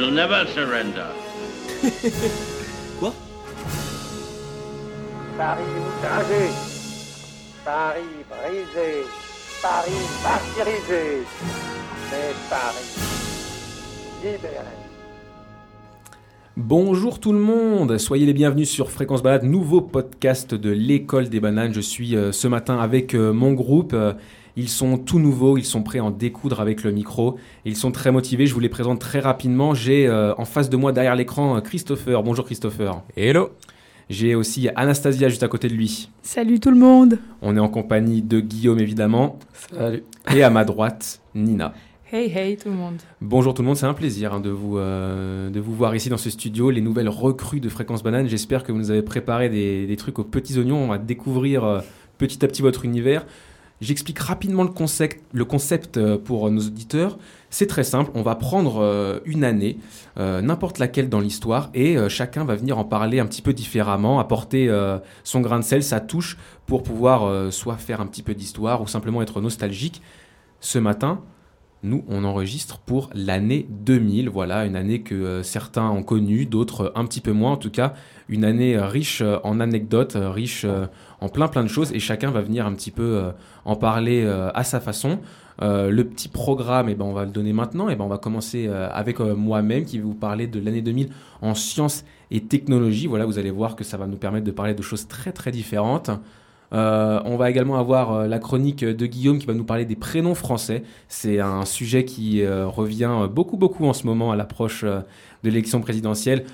shall never surrender. Quoi? Paris outragé, Paris brisé, Paris martyrisé, mais Paris libéré. Bonjour tout le monde, soyez les bienvenus sur Fréquence Balade, nouveau podcast de l'école des bananes. Je suis euh, ce matin avec euh, mon groupe. Euh, ils sont tout nouveaux, ils sont prêts à en découdre avec le micro. Ils sont très motivés, je vous les présente très rapidement. J'ai euh, en face de moi derrière l'écran euh, Christopher. Bonjour Christopher. Hello J'ai aussi Anastasia juste à côté de lui. Salut tout le monde On est en compagnie de Guillaume évidemment. Salut Et à ma droite, Nina. Hey hey tout le monde Bonjour tout le monde, c'est un plaisir hein, de, vous, euh, de vous voir ici dans ce studio, les nouvelles recrues de Fréquence Banane. J'espère que vous nous avez préparé des, des trucs aux petits oignons. On va découvrir euh, petit à petit votre univers. J'explique rapidement le concept, euh, pour nos auditeurs. C'est très simple, on va prendre euh, une année, euh, n'importe laquelle dans l'histoire, et euh, chacun va venir en parler un petit peu différemment, apporter euh, son grain de sel, sa touche, pour pouvoir euh, soit faire un petit peu d'histoire ou simplement être nostalgique. Ce matin, nous, on enregistre pour l'année 2000. Voilà, une année que euh, certains ont connue, d'autres euh, un petit peu moins. En tout cas, une année euh, riche en anecdotes, riche en plein plein de choses. Et chacun va venir un petit peu en parler à sa façon. Le petit programme, eh ben, on va le donner maintenant. Et ben, on va commencer avec moi-même qui vais vous parler de l'année 2000 en sciences et technologies. Voilà, vous allez voir que ça va nous permettre de parler de choses très très différentes. Euh, on va également avoir euh, la chronique de Guillaume qui va nous parler des prénoms français. C'est un sujet qui euh, revient beaucoup beaucoup en ce moment à l'approche de l'élection présidentielle.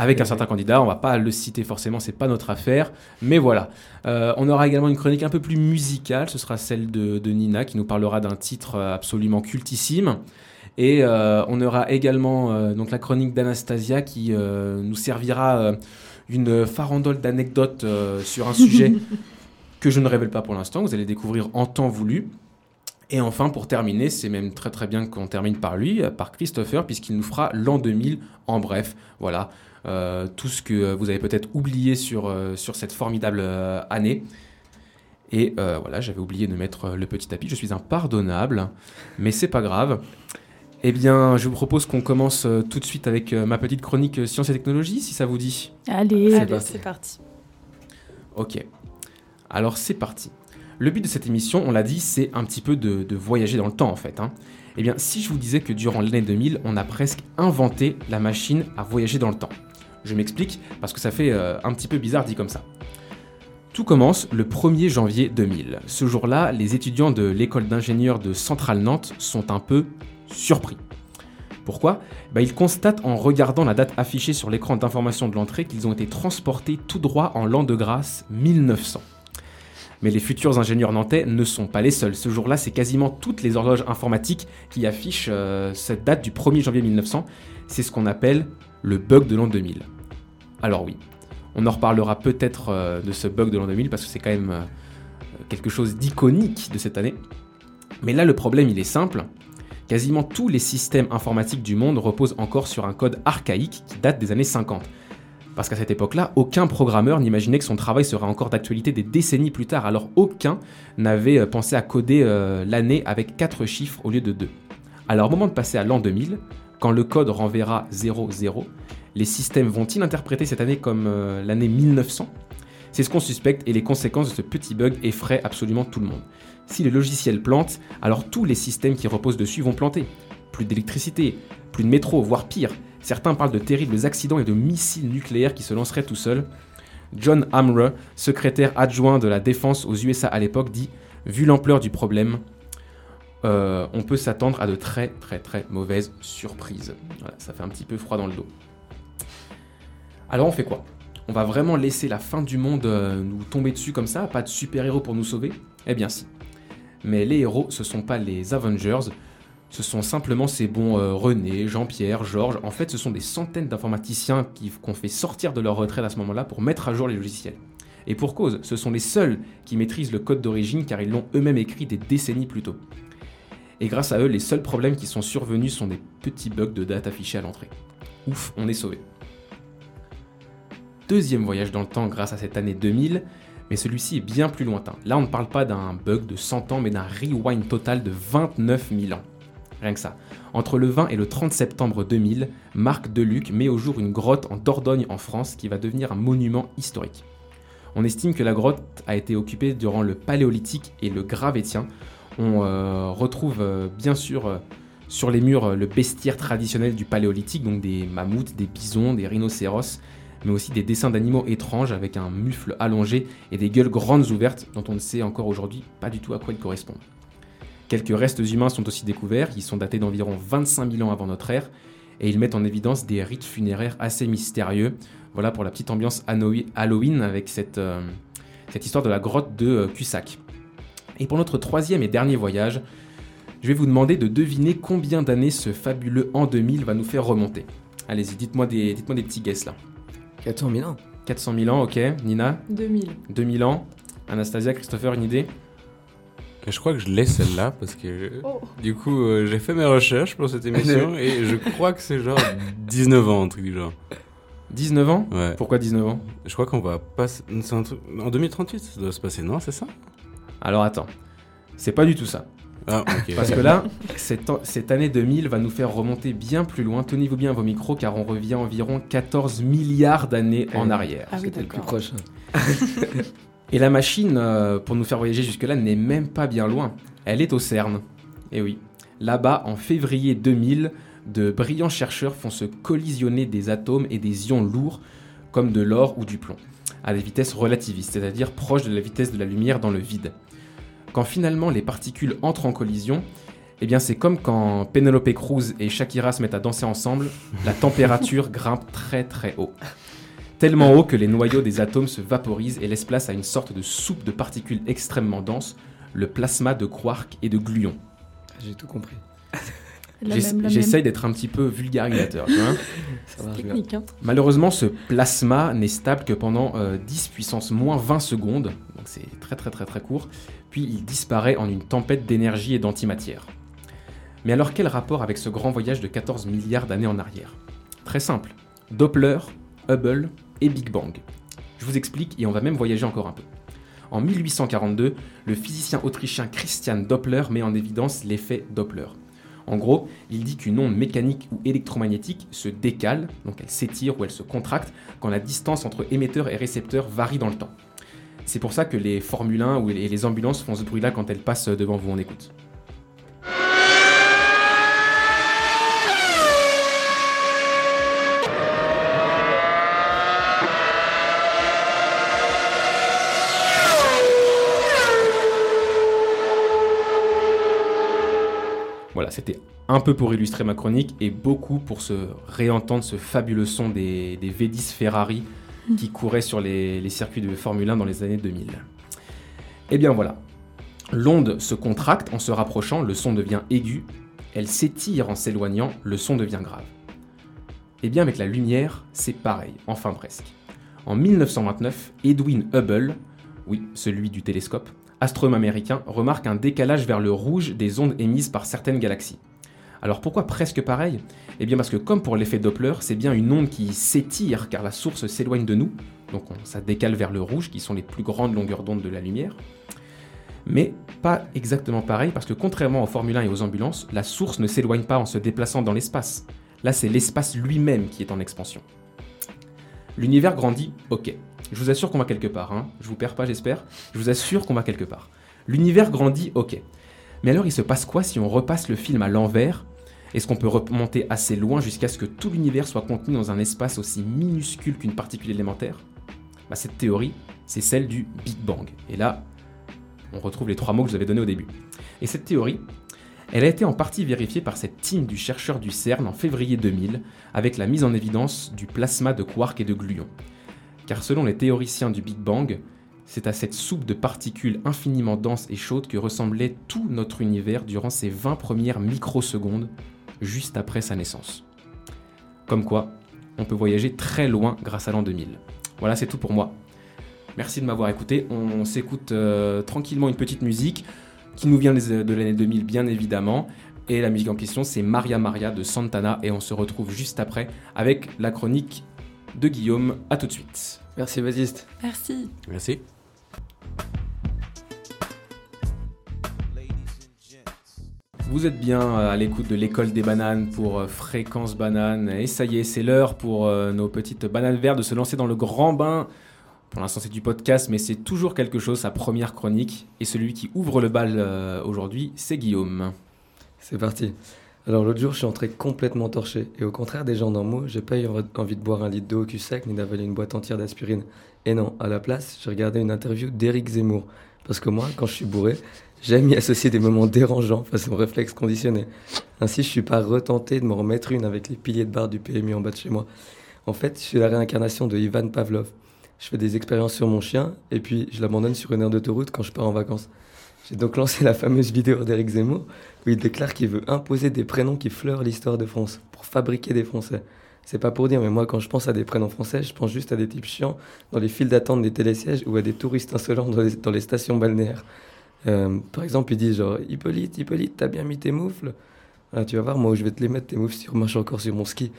Avec un certain candidat, on va pas le citer forcément, c'est pas notre affaire, mais voilà. On aura également une chronique un peu plus musicale, ce sera celle de, de Nina qui nous parlera d'un titre absolument cultissime. Et on aura également donc la chronique d'Anastasia qui nous servira une farandole d'anecdotes sur un sujet que je ne révèle pas pour l'instant, vous allez découvrir en temps voulu. Et enfin, pour terminer, c'est même très très bien qu'on termine par lui, par Christopher, puisqu'il nous fera l'an 2000 en bref. Voilà, euh, tout ce que vous avez peut-être oublié sur, euh, sur cette formidable euh, année. Et euh, voilà, j'avais oublié de mettre le petit tapis. Je suis impardonnable, mais c'est pas grave. Eh bien, je vous propose qu'on commence tout de suite avec ma petite chronique sciences et technologies, si ça vous dit. Allez, C'est allez, parti. c'est parti. Ok. Alors c'est parti. Le but de cette émission, on l'a dit, c'est un petit peu de, voyager dans le temps en fait. hein. Eh bien, si je vous disais que durant l'année 2000, on a presque inventé la machine à voyager dans le temps. Je m'explique parce que ça fait euh, un petit peu bizarre dit comme ça. Tout commence le 1er janvier 2000. Ce jour-là, les étudiants de l'école d'ingénieurs de Centrale Nantes sont un peu surpris. Pourquoi? Bah, Ils constatent en regardant la date affichée sur l'écran d'information de l'entrée qu'ils ont été transportés tout droit en l'an de grâce 1900. Mais les futurs ingénieurs nantais ne sont pas les seuls. Ce jour-là, c'est quasiment toutes les horloges informatiques qui affichent euh, cette date du 1er janvier 1900. C'est ce qu'on appelle le bug de l'an 2000. Alors oui, on en reparlera peut-être euh, de ce bug de l'an 2000 parce que c'est quand même euh, quelque chose d'iconique de cette année. Mais là, le problème, il est simple. Quasiment tous les systèmes informatiques du monde reposent encore sur un code archaïque qui date des années 50. Parce qu'à cette époque-là, aucun programmeur n'imaginait que son travail serait encore d'actualité des décennies plus tard, alors aucun n'avait euh, pensé à coder euh, l'année avec 4 chiffres au lieu de 2. Alors au moment de passer à l'an 2000, quand le code renverra 00, les systèmes vont-ils interpréter cette année comme euh, l'année 1900 C'est ce qu'on suspecte et les conséquences de ce petit bug effraient absolument tout le monde. Si le logiciel plante, alors tous les systèmes qui reposent dessus vont planter. Plus d'électricité, plus de métro, voire pire. Certains parlent de terribles accidents et de missiles nucléaires qui se lanceraient tout seuls. John Hamre, secrétaire adjoint de la défense aux USA à l'époque, dit Vu l'ampleur du problème, euh, on peut s'attendre à de très très très mauvaises surprises. Ça fait un petit peu froid dans le dos. Alors on fait quoi? On va vraiment laisser la fin du monde euh, nous tomber dessus comme ça Pas de super-héros pour nous sauver? Eh bien si. Mais les héros, ce sont pas les Avengers, ce sont simplement ces bons euh, René, Jean-Pierre, Georges. En fait, ce sont des centaines d'informaticiens qu'on fait sortir de leur retraite à ce moment-là pour mettre à jour les logiciels. Et pour cause, ce sont les seuls qui maîtrisent le code d'origine car ils l'ont eux-mêmes écrit des décennies plus tôt. Et grâce à eux, les seuls problèmes qui sont survenus sont des petits bugs de date affichés à l'entrée. Ouf, on est sauvé. Deuxième voyage dans le temps grâce à cette année 2000, mais celui-ci est bien plus lointain. Là, on ne parle pas d'un bug de 100 ans, mais d'un rewind total de 29 000 ans. Rien que ça. Entre le 20 et le 30 septembre 2000, Marc Deluc met au jour une grotte en Dordogne en France qui va devenir un monument historique. On estime que la grotte a été occupée durant le Paléolithique et le Gravétien. On euh, retrouve euh, bien sûr euh, sur les murs le bestiaire traditionnel du Paléolithique, donc des mammouths, des bisons, des rhinocéros, mais aussi des dessins d'animaux étranges avec un mufle allongé et des gueules grandes ouvertes dont on ne sait encore aujourd'hui pas du tout à quoi ils correspondent. Quelques restes humains sont aussi découverts, ils sont datés d'environ 25 000 ans avant notre ère, et ils mettent en évidence des rites funéraires assez mystérieux. Voilà pour la petite ambiance Halloween avec cette, euh, cette histoire de la grotte de euh, Cussac. Et pour notre troisième et dernier voyage, je vais vous demander de deviner combien d'années ce fabuleux an 2000 va nous faire remonter. Allez-y, dites-moi des, dites des petits guesses là. 400 000 ans. 400 000 ans, ok. Nina, 2000. 2000 ans. Anastasia, Christopher, une idée? Je crois que je l'ai celle-là parce que Oh. du coup euh, j'ai fait mes recherches pour cette émission et je crois que c'est genre 19 ans, un truc du genre. 19 ans Ouais. Pourquoi 19 ans Je crois qu'on va passer. truc- En 2038, ça doit se passer, non C'est ça Alors attends, c'est pas du tout ça. Ah, ok. Parce que là, cette, cette année 2000 va nous faire remonter bien plus loin. Tenez-vous bien à vos micros car on revient environ 14 milliards d'années en Euh, arrière. Ah oui, C'était le plus proche. Et la machine, euh, pour nous faire voyager jusque-là, n'est même pas bien loin. Elle est au CERN. Et oui. Là-bas, en février 2000, de brillants chercheurs font se collisionner des atomes et des ions lourds, comme de l'or ou du plomb, à des vitesses relativistes, c'est-à-dire proches de la vitesse de la lumière dans le vide. Quand finalement les particules entrent en collision, eh bien c'est comme quand Penelope Cruz et Shakira se mettent à danser ensemble, la température grimpe très très haut. Tellement haut que les noyaux des atomes se vaporisent et laissent place à une sorte de soupe de particules extrêmement denses, le plasma de quarks et de gluons. J'ai tout compris. J'essaye d'être un petit peu vulgarisateur. Technique, hein. Malheureusement, ce plasma n'est stable que pendant euh, 10 puissance moins 20 secondes, donc c'est très très très très court, puis il disparaît en une tempête d'énergie et d'antimatière. Mais alors quel rapport avec ce grand voyage de 14 milliards d'années en arrière? Très simple, Doppler, Hubble et Big Bang. Je vous explique et on va même voyager encore un peu. En 1842, le physicien autrichien Christian Doppler met en évidence l'effet Doppler. En gros, il dit qu'une onde mécanique ou électromagnétique se décale, donc elle s'étire ou elle se contracte, quand la distance entre émetteur et récepteur varie dans le temps. C'est pour ça que les Formule 1 ou les ambulances font ce bruit-là quand elles passent devant vous, on écoute. Voilà, c'était un peu pour illustrer ma chronique et beaucoup pour se réentendre ce fabuleux son des, des V10 Ferrari qui couraient sur les, les circuits de Formule 1 dans les années 2000. Et bien voilà, l'onde se contracte en se rapprochant, le son devient aigu, elle s'étire en s'éloignant, le son devient grave. Et bien avec la lumière, c'est pareil, enfin presque. En 1929, Edwin Hubble, oui, celui du télescope, astronome américain, remarque un décalage vers le rouge des ondes émises par certaines galaxies. Alors pourquoi presque pareil? Eh bien parce que comme pour l'effet Doppler, c'est bien une onde qui s'étire car la source s'éloigne de nous, donc on- ça décale vers le rouge qui sont les plus grandes longueurs d'onde de la lumière. Mais pas exactement pareil parce que contrairement aux Formule 1 et aux ambulances, la source ne s'éloigne pas en se déplaçant dans l'espace. Là c'est l'espace lui-même qui est en expansion. L'univers grandit, ok. Je vous assure qu'on va quelque part, hein. je vous perds pas j'espère, je vous assure qu'on va quelque part. L'univers grandit, ok. Mais alors il se passe quoi si on repasse le film à l'envers? Est-ce qu'on peut remonter assez loin jusqu'à ce que tout l'univers soit contenu dans un espace aussi minuscule qu'une particule élémentaire? Bah, Cette théorie, c'est celle du Big Bang. Et là, on retrouve les trois mots que je vous avais donnés au début. Et cette théorie, elle a été en partie vérifiée par cette team du chercheur du CERN en février 2000, avec la mise en évidence du plasma de quarks et de gluons. Car selon les théoriciens du Big Bang, c'est à cette soupe de particules infiniment denses et chaudes que ressemblait tout notre univers durant ces 20 premières microsecondes, juste après sa naissance. Comme quoi, on peut voyager très loin grâce à l'an 2000. Voilà, c'est tout pour moi. Merci de m'avoir écouté. On s'écoute euh, tranquillement une petite musique qui nous vient de l'année 2000, bien évidemment. Et la musique en question, c'est Maria Maria de Santana. Et on se retrouve juste après avec la chronique de Guillaume. A tout de suite. Merci Baptiste. Merci. Merci. Vous êtes bien euh, à l'écoute de l'école des bananes pour euh, Fréquence Banane. Et ça y est, c'est l'heure pour euh, nos petites bananes vertes de se lancer dans le grand bain. Pour l'instant, c'est du podcast, mais c'est toujours quelque chose, sa première chronique. Et celui qui ouvre le bal aujourd'hui, c'est Guillaume. C'est parti. Alors l'autre jour, je suis entré complètement torché. Et au contraire des gens normaux, j'ai pas eu envie de boire un litre d'eau au cul sec ni d'avaler une boîte entière d'aspirine. Et non, à la place, j'ai regardé une interview d'Éric Zemmour. Parce que moi, quand je suis bourré, j'aime y associer des moments dérangeants face au réflexe conditionné. Ainsi, je suis pas retenté de m'en remettre une avec les piliers de barre du PMU en bas de chez moi. En fait, je suis la réincarnation de Ivan Pavlov. Je fais des expériences sur mon chien et puis je l'abandonne sur une heure d'autoroute quand je pars en vacances. J'ai donc lancé la fameuse vidéo d'Éric Zemmour où il déclare qu'il veut imposer des prénoms qui fleurent l'histoire de France pour fabriquer des Français. C'est pas pour dire, mais moi quand je pense à des prénoms français, je pense juste à des types chiants dans les files d'attente des télésièges ou à des touristes insolents dans les, stations balnéaires. Euh, par exemple, il dit genre Hippolyte, Hippolyte, t'as bien mis tes moufles? Ah, Tu vas voir, moi je vais te les mettre tes moufles si marche encore sur mon ski.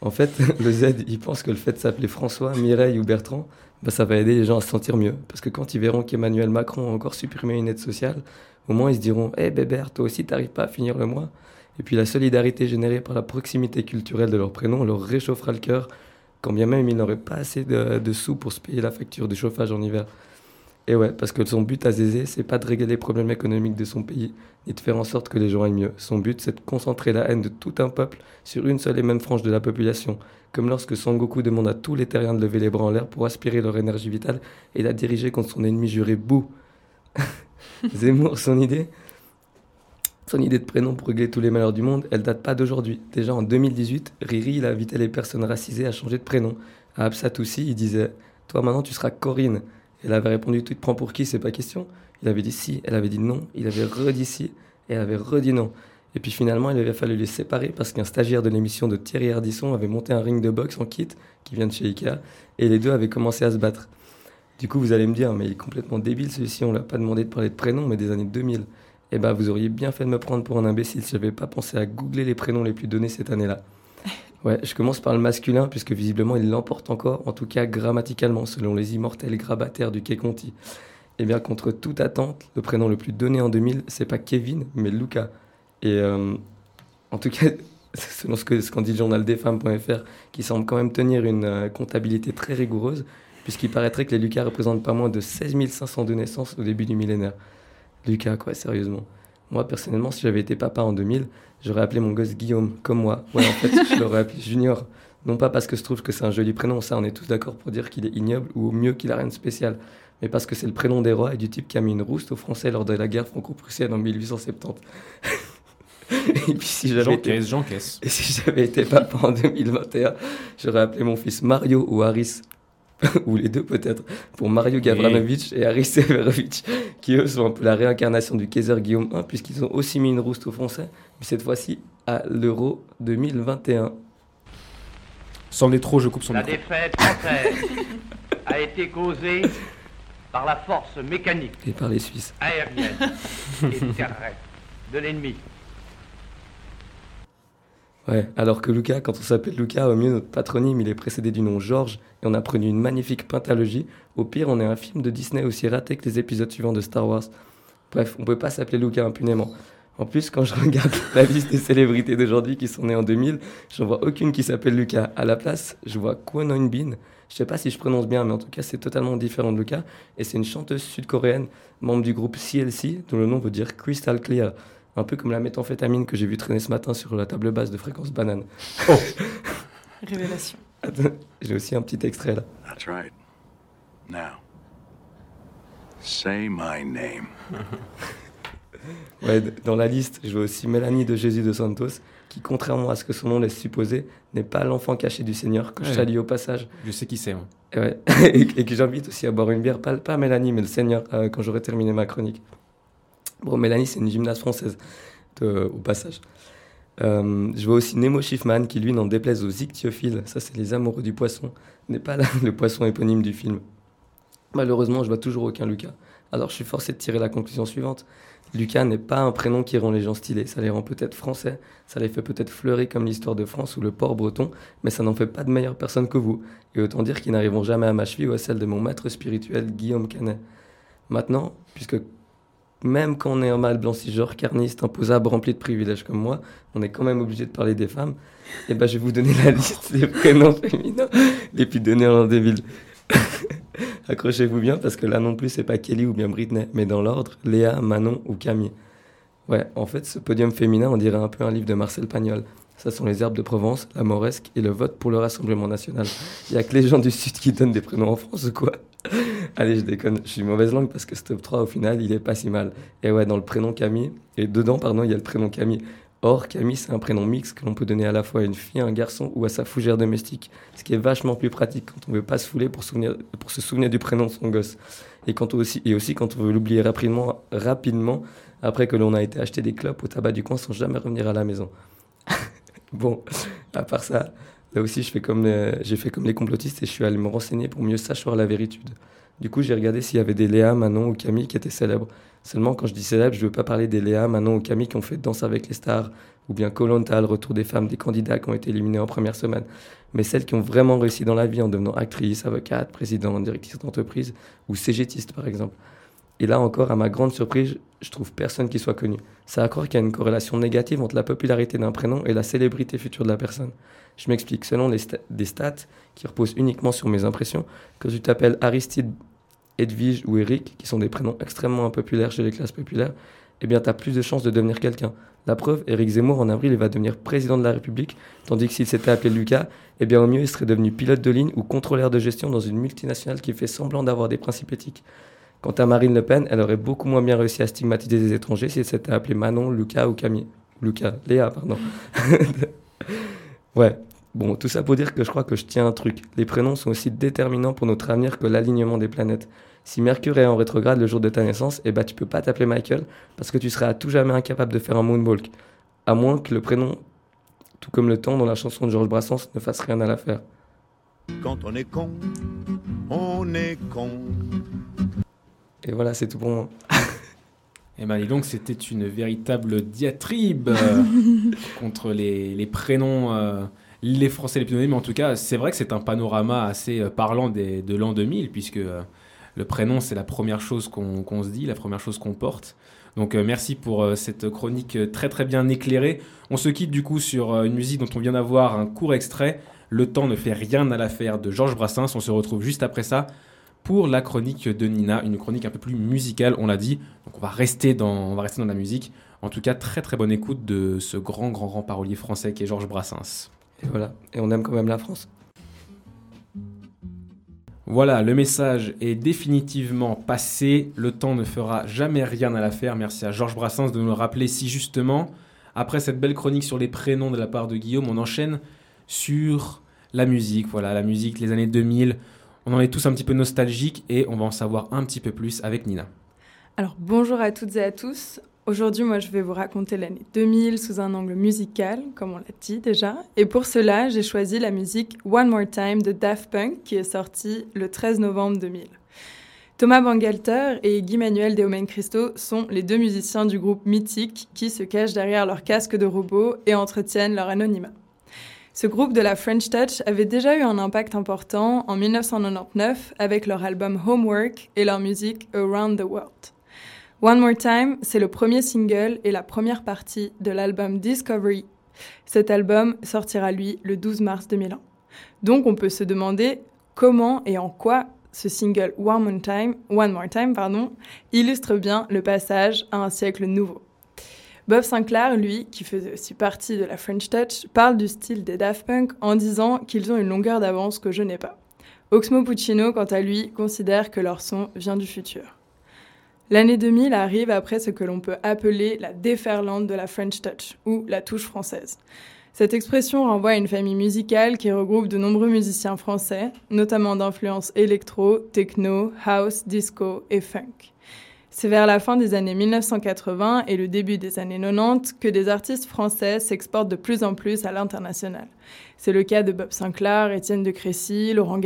En fait, le Z, il pense que le fait de s'appeler François, Mireille ou Bertrand, bah, ça va aider les gens à se sentir mieux. Parce que quand ils verront qu'Emmanuel Macron a encore supprimé une aide sociale, au moins ils se diront Hé Bébert, toi aussi t'arrives pas à finir le mois Et puis la solidarité générée par la proximité culturelle de leur prénom leur réchauffera le cœur, quand bien même ils n'auraient pas assez de, de sous pour se payer la facture du chauffage en hiver. Et ouais, parce que son but à Zézé, c'est pas de régler les problèmes économiques de son pays, ni de faire en sorte que les gens aillent mieux. Son but, c'est de concentrer la haine de tout un peuple sur une seule et même frange de la population, comme lorsque Sangoku demande à tous les terriens de lever les bras en l'air pour aspirer leur énergie vitale et la diriger contre son ennemi juré Bou. Zemmour, son idée? Son idée de prénom pour régler tous les malheurs du monde, elle date pas d'aujourd'hui. Déjà en 2018, Riri, il a invité les personnes racisées à changer de prénom. À Absatoussi, il disait Toi maintenant tu seras Corinne. Elle avait répondu Tu te prends pour qui C'est pas question. Il avait dit si, elle avait dit non. Il avait redit si, et elle avait redit non. Et puis finalement, il avait fallu les séparer parce qu'un stagiaire de l'émission de Thierry Ardisson avait monté un ring de boxe en kit qui vient de chez Ikea et les deux avaient commencé à se battre. Du coup, vous allez me dire, mais il est complètement débile celui-ci, on l'a pas demandé de parler de prénoms, mais des années 2000. Eh ben, vous auriez bien fait de me prendre pour un imbécile si j'avais pas pensé à googler les prénoms les plus donnés cette année-là. Ouais, je commence par le masculin puisque visiblement il l'emporte encore, en tout cas grammaticalement, selon les immortels grabataires du Quai Conti. Eh bien, contre toute attente, le prénom le plus donné en 2000, c'est pas Kevin, mais Luca. Et euh, en tout cas, selon ce qu'en ce dit le journal des femmes.fr, qui semble quand même tenir une euh, comptabilité très rigoureuse, puisqu'il paraîtrait que les Lucas représentent pas moins de 16 502 naissances au début du millénaire. Lucas, quoi, sérieusement. Moi, personnellement, si j'avais été papa en 2000, j'aurais appelé mon gosse Guillaume, comme moi. Ouais, en fait, je l'aurais appelé Junior. Non pas parce que je trouve que c'est un joli prénom, ça, on est tous d'accord pour dire qu'il est ignoble, ou au mieux qu'il a rien de spécial, mais parce que c'est le prénom des rois et du type qui a mis une rouste aux Français lors de la guerre franco-prussienne en 1870. et puis si j'avais été... J'encaisse. Et si j'avais été papa en 2021, j'aurais appelé mon fils Mario ou Haris, ou les deux peut-être, pour Mario Gavranovic et Haris Severovic, qui eux sont un peu la réincarnation du Kaiser Guillaume I, puisqu'ils ont aussi mis une rouste aux Français, mais cette fois-ci à l'Euro 2021. Sans les trop, je coupe son La micro. défaite française a été causée par la force mécanique, Et par les Suisses. aérienne et terrestre de l'ennemi. Ouais, alors que Lucas, quand on s'appelle Lucas, au mieux notre patronyme, il est précédé du nom Georges, et on a produit une magnifique pentalogie. Au pire, on est un film de Disney aussi raté que les épisodes suivants de Star Wars. Bref, on peut pas s'appeler Lucas impunément. En plus, quand je regarde la liste des célébrités d'aujourd'hui qui sont nées en 2000, j'en vois aucune qui s'appelle Lucas. À la place, je vois Kwon Eun Bin. Je sais pas si je prononce bien, mais en tout cas, c'est totalement différent de Lucas. Et c'est une chanteuse sud-coréenne, membre du groupe CLC, dont le nom veut dire Crystal Clear. Un peu comme la méthamphétamine que j'ai vu traîner ce matin sur la table basse de fréquence banane. Révélation. Attends, J'ai aussi un petit extrait là. That's right. Now, say my name. Ouais, dans la liste, je vois aussi Mélanie de Jésus de Santos, qui, contrairement à ce que son nom laisse supposer, n'est pas l'enfant caché du Seigneur, que je Ouais. salue au passage. Je sais qui c'est. hein. Et, ouais. et, et que j'invite aussi à boire une bière, pas, pas Mélanie, mais le Seigneur, euh, quand j'aurai terminé ma chronique. Bon, Mélanie, c'est une gymnaste française, au passage. Euh, je vois aussi Nemo Schiffman, qui lui, n'en déplaise aux ichthyophiles, ça c'est les amoureux du poisson, n'est pas le poisson éponyme du film. Malheureusement, je vois toujours aucun Lucas. Alors je suis forcé de tirer la conclusion suivante. Lucas n'est pas un prénom qui rend les gens stylés. Ça les rend peut-être français, ça les fait peut-être fleurir comme l'histoire de France ou le port breton, mais ça n'en fait pas de meilleures personnes que vous. Et autant dire qu'ils n'arriveront jamais à ma cheville ou à celle de mon maître spirituel Guillaume Canet. Maintenant, puisque même quand on est un mâle blanc cisgenre, carniste, imposable, rempli de privilèges comme moi, on est quand même obligé de parler des femmes. Et ben, je vais vous donner la liste des prénoms féminins les plus donnés en l'an 2000. Accrochez-vous bien parce que là non plus, c'est pas Kelly ou bien Britney, mais dans l'ordre, Léa, Manon ou Camille. Ouais, en fait, ce podium féminin, on dirait un peu un livre de Marcel Pagnol. Ça sont les herbes de Provence, la moresque et le vote pour le Rassemblement national. Il y a que les gens du Sud qui donnent des prénoms en France ou quoi? Allez, je déconne, je suis mauvaise langue parce que ce top 3 au final, il est pas si mal. Et ouais, dans le prénom Camille, et dedans, pardon, il y a le prénom Camille. Or, Camille, c'est un prénom mixte que l'on peut donner à la fois à une fille, à un garçon ou à sa fougère domestique. Ce qui est vachement plus pratique quand on veut pas se fouler pour, se souvenir du prénom de son gosse. Et, quand aussi, et aussi quand on veut l'oublier rapidement, rapidement après que l'on a été acheter des clopes au tabac du coin sans jamais revenir à la maison. bon, à part ça, là aussi, j'ai fait comme les complotistes et je suis allé me renseigner pour mieux savoir la vérité. Du coup, j'ai regardé s'il y avait des Léa, Manon ou Camille qui étaient célèbres. Seulement, quand je dis célèbres, je veux pas parler des Léa, Manon ou Camille qui ont fait Danse avec les stars, ou bien Colanta, le retour des femmes des candidats qui ont été éliminés en première semaine, mais celles qui ont vraiment réussi dans la vie en devenant actrice, avocate, présidente, directrice d'entreprise, ou cégétiste par exemple. Et là encore, à ma grande surprise, je trouve personne qui soit connu. Ça à croire qu'il y a une corrélation négative entre la popularité d'un prénom et la célébrité future de la personne. Je m'explique, selon des stats qui reposent uniquement sur mes impressions, que tu t'appelles Aristide, Edwige ou Eric, qui sont des prénoms extrêmement impopulaires chez les classes populaires, eh bien, tu as plus de chances de devenir quelqu'un. La preuve, Éric Zemmour, en avril, il va devenir président de la République, tandis que s'il s'était appelé Lucas, eh bien, au mieux, il serait devenu pilote de ligne ou contrôleur de gestion dans une multinationale qui fait semblant d'avoir des principes éthiques. Quant à Marine Le Pen, elle aurait beaucoup moins bien réussi à stigmatiser des étrangers si elle s'était appelée Manon, Lucas ou Camille. Lucas, Léa, pardon. ouais. Bon, tout ça pour dire que je crois que je tiens un truc. Les prénoms sont aussi déterminants pour notre avenir que l'alignement des planètes. Si Mercure est en rétrograde le jour de ta naissance, eh ben tu peux pas t'appeler Michael parce que tu seras à tout jamais incapable de faire un moonwalk. À moins que le prénom, tout comme le temps dans la chanson de Georges Brassens, ne fasse rien à l'affaire. Quand on est con, on est con. Et voilà, c'est tout pour moi. Eh ben, dis donc, c'était une véritable diatribe euh, contre les, les prénoms, euh, les Français les plus donnés. Mais en tout cas, c'est vrai que c'est un panorama assez euh, parlant des- de l'an 2000, puisque euh, le prénom, c'est la première chose qu'on se dit, la première chose qu'on porte. Donc, merci pour cette chronique très très bien éclairée. On se quitte du coup sur une musique dont on vient d'avoir un court extrait. Le temps ne fait rien à l'affaire de Georges Brassens. On se retrouve juste après ça pour la chronique de Nina, une chronique un peu plus musicale, on l'a dit. Donc on va rester dans, on va rester dans la musique. En tout cas, très très bonne écoute de ce grand grand grand parolier français qui est Georges Brassens. Et voilà. Et on aime quand même la France. Voilà, le message est définitivement passé. Le temps ne fera jamais rien à l'affaire. Merci à Georges Brassens de nous le rappeler si justement. Après cette belle chronique sur les prénoms de la part de Guillaume, on enchaîne sur la musique. Voilà, la musique, les années 2000. On en est tous un petit peu nostalgiques et on va en savoir un petit peu plus avec Nina. Alors bonjour à toutes et à tous. Aujourd'hui, moi, je vais vous raconter l'année 2000 sous un angle musical, comme on l'a dit déjà. Et pour cela, j'ai choisi la musique One More Time de Daft Punk, qui est sortie le 13 novembre 2000. Thomas Bangalter et Guy Manuel Deomen Christo sont les deux musiciens du groupe mythique qui se cachent derrière leur casque de robot et entretiennent leur anonymat. Ce groupe de la French Touch avait déjà eu un impact important en 1999 avec leur album Homework et leur musique Around the World. One More Time, c'est le premier single et la première partie de l'album Discovery. Cet album sortira lui le 12 mars 2001. Donc on peut se demander comment et en quoi ce single One More Time, One More Time pardon, illustre bien le passage à un siècle nouveau. Bob Sinclair, lui, qui faisait aussi partie de la French Touch, parle du style des Daft Punk en disant qu'ils ont une longueur d'avance que je n'ai pas. Oxmo Puccino, quant à lui, considère que leur son vient du futur. L'année 2000 arrive après ce que l'on peut appeler la déferlante de la French Touch, ou la touche française. Cette expression renvoie à une famille musicale qui regroupe de nombreux musiciens français, notamment d'influences électro, techno, house, disco et funk. C'est vers la fin des années 1980 et le début des années 90 que des artistes français s'exportent de plus en plus à l'international. C'est le cas de Bob Sinclair, Étienne de Crécy, Laurent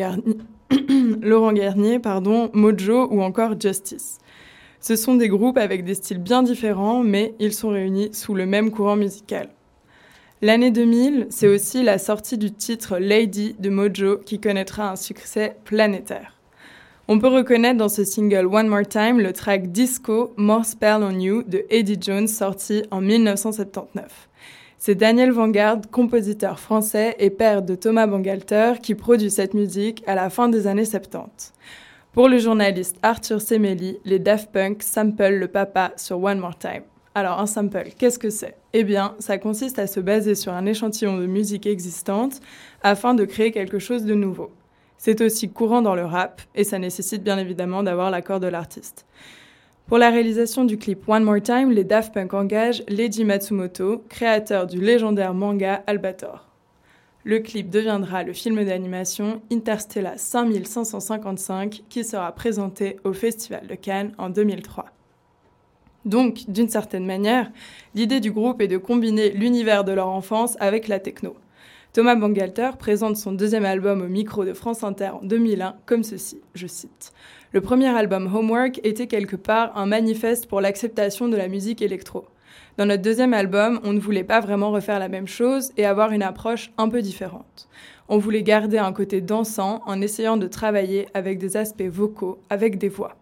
Garnier, pardon, Mojo ou encore Justice. Ce sont des groupes avec des styles bien différents, mais ils sont réunis sous le même courant musical. L'année 2000, c'est aussi la sortie du titre Lady de Mojo qui connaîtra un succès planétaire. On peut reconnaître dans ce single One More Time le track Disco More Spell on You de Eddie Jones sorti en 1979. C'est Daniel Vanguard, compositeur français et père de Thomas Bangalter, qui produit cette musique à la fin des années 70. Pour le journaliste Arthur Semelli, les Daft Punk sample le papa sur One More Time. Alors un sample, qu'est-ce que c'est? Eh bien, ça consiste à se baser sur un échantillon de musique existante afin de créer quelque chose de nouveau. C'est aussi courant dans le rap et ça nécessite bien évidemment d'avoir l'accord de l'artiste. Pour la réalisation du clip One More Time, les Daft Punk engagent Lady Matsumoto, créateur du légendaire manga Albator. Le clip deviendra le film d'animation Interstellar 5555 qui sera présenté au Festival de Cannes en 2003. Donc, d'une certaine manière, l'idée du groupe est de combiner l'univers de leur enfance avec la techno. Thomas Bangalter présente son deuxième album au micro de France Inter en 2001 comme ceci, je cite. Le premier album Homework était quelque part un manifeste pour l'acceptation de la musique électro. Dans notre deuxième album, on ne voulait pas vraiment refaire la même chose et avoir une approche un peu différente. On voulait garder un côté dansant en essayant de travailler avec des aspects vocaux, avec des voix.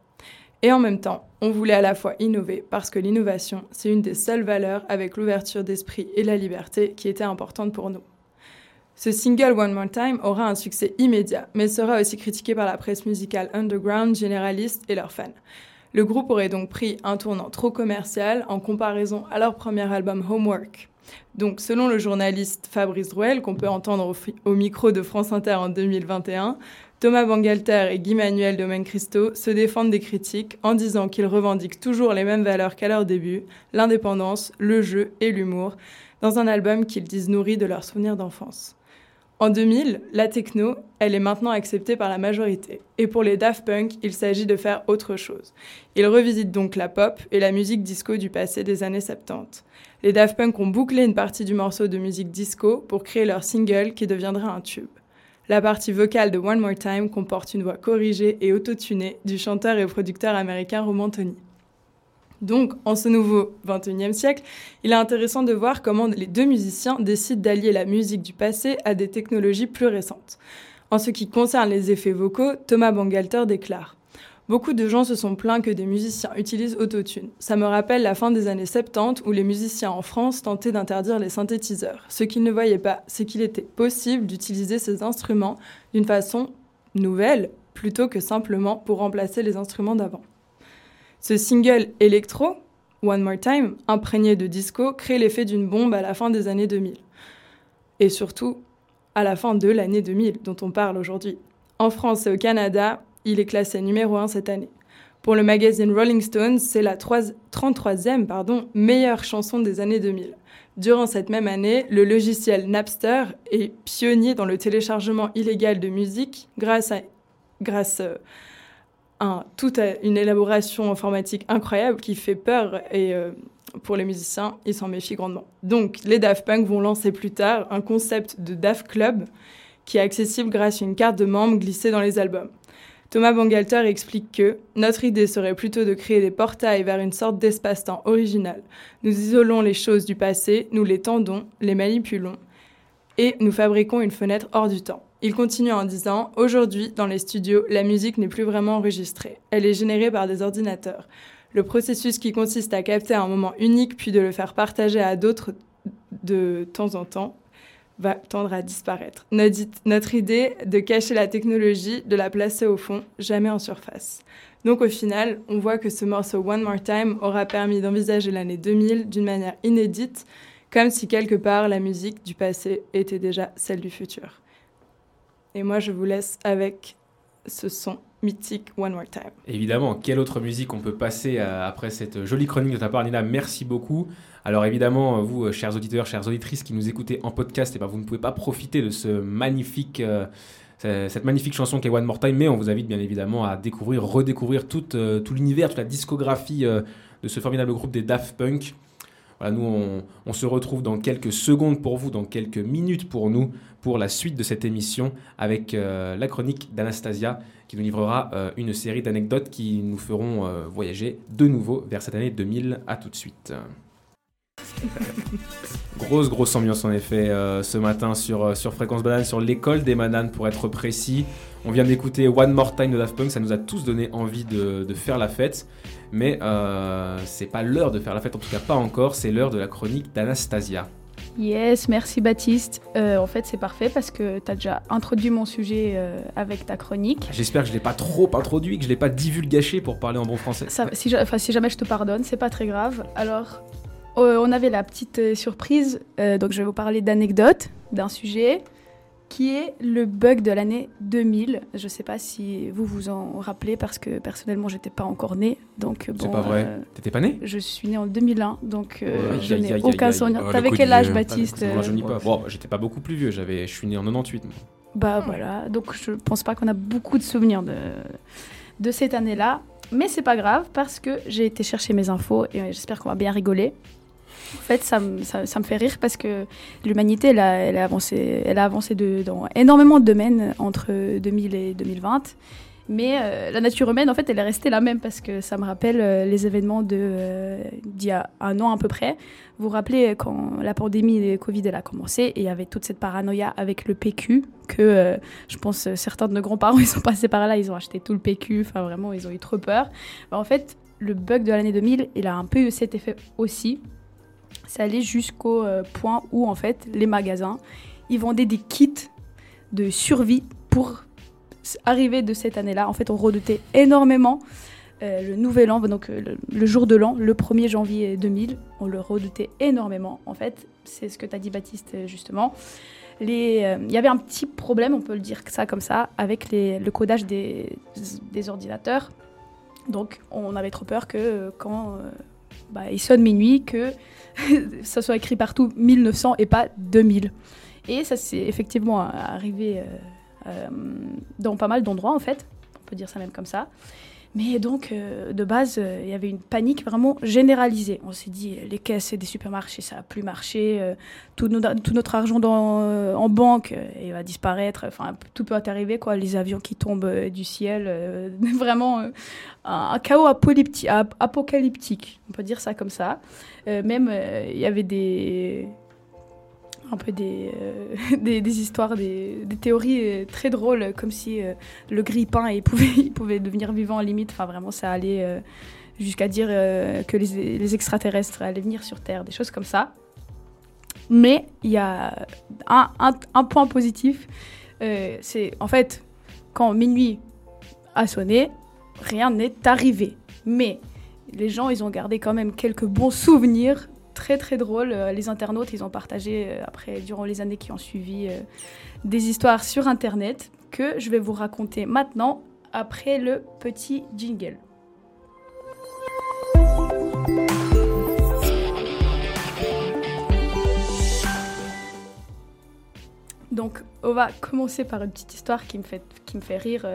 Et en même temps, on voulait à la fois innover parce que l'innovation, c'est une des seules valeurs avec l'ouverture d'esprit et la liberté qui était importante pour nous. Ce single One More Time aura un succès immédiat, mais sera aussi critiqué par la presse musicale underground, généraliste et leurs fans. Le groupe aurait donc pris un tournant trop commercial en comparaison à leur premier album Homework. Donc, selon le journaliste Fabrice Drouel, qu'on peut entendre au, micro de France Inter en 2021, Thomas Bangalter et Guy-Manuel Domaine Christo se défendent des critiques en disant qu'ils revendiquent toujours les mêmes valeurs qu'à leur début, l'indépendance, le jeu et l'humour, dans un album qu'ils disent nourri de leurs souvenirs d'enfance. En 2000, la techno, elle est maintenant acceptée par la majorité. Et pour les Daft Punk, il s'agit de faire autre chose. Ils revisitent donc la pop et la musique disco du passé des années 70. Les Daft Punk ont bouclé une partie du morceau de musique disco pour créer leur single qui deviendra un tube. La partie vocale de One More Time comporte une voix corrigée et autotunée du chanteur et producteur américain Roman Tony. Donc, en ce nouveau 21e siècle, il est intéressant de voir comment les deux musiciens décident d'allier la musique du passé à des technologies plus récentes. En ce qui concerne les effets vocaux, Thomas Bangalter déclare Beaucoup de gens se sont plaints que des musiciens utilisent autotune. Ça me rappelle la fin des années 70 où les musiciens en France tentaient d'interdire les synthétiseurs. Ce qu'ils ne voyaient pas, c'est qu'il était possible d'utiliser ces instruments d'une façon nouvelle plutôt que simplement pour remplacer les instruments d'avant. Ce single électro, One More Time, imprégné de disco, crée l'effet d'une bombe à la fin des années 2000. Et surtout, à la fin de l'année 2000 dont on parle aujourd'hui. En France et au Canada, il est classé numéro 1 cette année. Pour le magazine Rolling Stones, c'est la 33e pardon, meilleure chanson des années 2000. Durant cette même année, le logiciel Napster est pionnier dans le téléchargement illégal de musique grâce à, grâce une élaboration informatique incroyable qui fait peur et euh, pour les musiciens, ils s'en méfient grandement. Donc, les Daft Punk vont lancer plus tard un concept de Daft Club qui est accessible grâce à une carte de membre glissée dans les albums. Thomas Bangalter explique que notre idée serait plutôt de créer des portails vers une sorte d'espace-temps original. Nous isolons les choses du passé, nous les tendons, les manipulons et nous fabriquons une fenêtre hors du temps. Il continue en disant Aujourd'hui, dans les studios, la musique n'est plus vraiment enregistrée. Elle est générée par des ordinateurs. Le processus qui consiste à capter un moment unique puis de le faire partager à d'autres de temps en temps va tendre à disparaître. Notre idée de cacher la technologie, de la placer au fond, jamais en surface. Donc au final, on voit que ce morceau One More Time aura permis d'envisager l'année 2000 d'une manière inédite, comme si quelque part la musique du passé était déjà celle du futur. Et moi, je vous laisse avec ce son mythique One More Time. Évidemment, quelle autre musique on peut passer euh, après cette jolie chronique de ta part, Nina? Merci beaucoup. Alors évidemment, vous, euh, chers auditeurs, chères auditrices qui nous écoutez en podcast, eh ben, vous ne pouvez pas profiter de ce magnifique, euh, cette magnifique chanson qui est One More Time, mais on vous invite bien évidemment à découvrir, redécouvrir tout l'univers, toute la discographie de ce formidable groupe des Daft Punk. Voilà, nous, on, on, se retrouve dans quelques secondes pour vous, dans quelques minutes pour nous, pour la suite de cette émission avec la chronique d'Anastasia qui nous livrera euh, une série d'anecdotes qui nous feront euh, voyager de nouveau vers cette année 2000. À tout de suite. grosse grosse ambiance en effet euh, ce matin sur, sur Fréquence Banane, sur l'école des bananes pour être précis. On vient d'écouter One More Time de Daft Punk, ça nous a tous donné envie de, de faire la fête. Mais euh, c'est pas l'heure de faire la fête, en tout cas pas encore, c'est l'heure de la chronique d'Anastasia. Yes, merci Baptiste. Euh, en fait, c'est parfait parce que tu as déjà introduit mon sujet euh, avec ta chronique. J'espère que je l'ai pas trop introduit, que je l'ai pas divulgaché pour parler en bon français. Ça, si, jamais je te pardonne, c'est pas très grave. Alors, euh, on avait la petite surprise, donc je vais vous parler d'anecdotes, d'un sujet qui est le bug de l'année 2000. Je sais pas si vous vous en rappelez parce que personnellement, j'étais pas encore née. Donc, bon, c'est pas vrai. euh, T'étais pas né je suis née en 2001, donc euh, Ouais, je n'ai aucun souvenir. Oh, T'avais quel âge, vieux. Baptiste ne euh, pas. Bon, j'étais pas beaucoup plus vieux, j'avais, je suis né en 98. moi. Bah voilà, donc je pense pas qu'on a beaucoup de souvenirs de, de cette année-là. Mais c'est pas grave parce que j'ai été chercher mes infos et j'espère qu'on va bien rigoler. En fait, ça, me- fait rire parce que l'humanité, elle a, avancé, elle a avancé dans énormément de domaines entre 2000 et 2020. Mais euh, la nature humaine, en fait, elle est restée la même parce que ça me rappelle euh, les événements euh, d'il y a un an à peu près. Vous vous rappelez quand la pandémie de Covid elle a commencé et il y avait toute cette paranoïa avec le PQ que je pense certains de nos grands-parents ils sont passés par là, ils ont acheté tout le PQ, enfin vraiment ils ont eu trop peur. Bah, en fait, le bug de l'année 2000, il a un peu eu cet effet aussi. Ça allait jusqu'au euh, point où en fait les magasins, ils vendaient des kits de survie pour arriver de cette année-là. En fait, on redoutait énormément euh, le nouvel an, donc euh, le, jour de l'an, le 1er janvier 2000. On le redoutait énormément. En fait, c'est ce que tu as dit, Baptiste, justement. Il y avait un petit problème, on peut le dire ça comme ça, avec le codage des, ordinateurs. Donc, on avait trop peur que quand bah, il sonne minuit, que ça soit écrit partout 1900 et pas 2000. Et ça s'est effectivement arrivé euh, euh, dans pas mal d'endroits, en fait. On peut dire ça même comme ça. Mais donc, euh, de base, euh, il y avait une panique vraiment généralisée. On s'est dit, les caisses des supermarchés, ça n'a plus marché. euh, tout, no- tout notre argent en banque, il va disparaître. Enfin, tout peut arriver, quoi. Les avions qui tombent du ciel. vraiment, un, chaos apocalyptique. On peut dire ça comme ça. Même, il y avait des un peu des, euh, des, des histoires, des, théories euh, très drôles, comme si euh, le grille-pain il pouvait, pouvait devenir vivant limite. Enfin, vraiment, ça allait jusqu'à dire que les, les extraterrestres allaient venir sur Terre, des choses comme ça. Mais il y a un, un, un point positif, c'est en fait, quand minuit a sonné, rien n'est arrivé. Mais les gens, ils ont gardé quand même quelques bons souvenirs très très drôles. Euh, Les internautes, ils ont partagé euh, après, durant les années qui ont suivi, euh, des histoires sur Internet que je vais vous raconter maintenant après le petit jingle. Donc, on va commencer par une petite histoire qui me fait, qui me fait rire.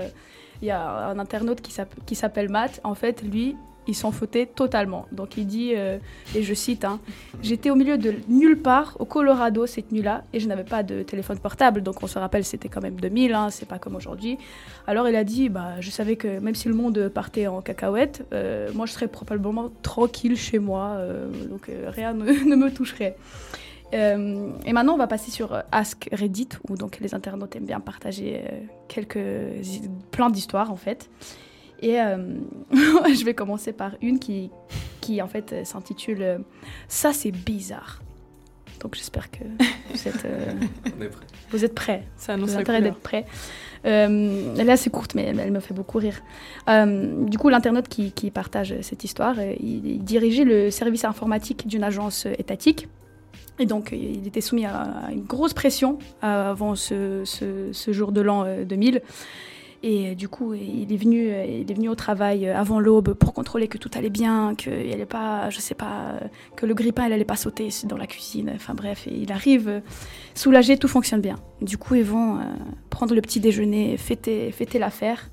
Il y a un internaute qui s'appelle Matt. En fait, lui, il s'en foutait totalement. Donc, il dit, euh, et je cite, hein, J'étais au milieu de nulle part au Colorado cette nuit-là et je n'avais pas de téléphone portable. Donc, on se rappelle, c'était quand même 2000, hein, c'est pas comme aujourd'hui. Alors, il a dit bah, Je savais que même si le monde partait en cacahuète, euh, moi, je serais probablement tranquille chez moi. euh, donc, rien ne, ne me toucherait. Et maintenant, on va passer sur Ask Reddit, où donc les internautes aiment bien partager quelques, plein d'histoires en fait. Et euh, je vais commencer par une qui, qui en fait euh, s'intitule euh, Ça c'est bizarre. Donc j'espère que vous êtes, euh, On est prêt. vous êtes prêts. Ça Vous annonce la intérêt d'être prêts. Euh, elle est assez courte, mais elle, elle me fait beaucoup rire. Euh, du coup, l'internaute qui, qui partage cette histoire, il, il dirigeait le service informatique d'une agence étatique. Et donc, il était soumis à, à une grosse pression avant ce, ce- ce jour de l'an euh, 2000. Et euh, du coup, il est venu, euh, il est venu au travail euh, avant l'aube pour contrôler que tout allait bien, que allait pas, je sais pas, euh, que le grippin il allait pas sauter dans la cuisine. Enfin bref, il arrive euh, soulagé, tout fonctionne bien. Du coup, ils vont euh, prendre le petit déjeuner, fêter, l'affaire.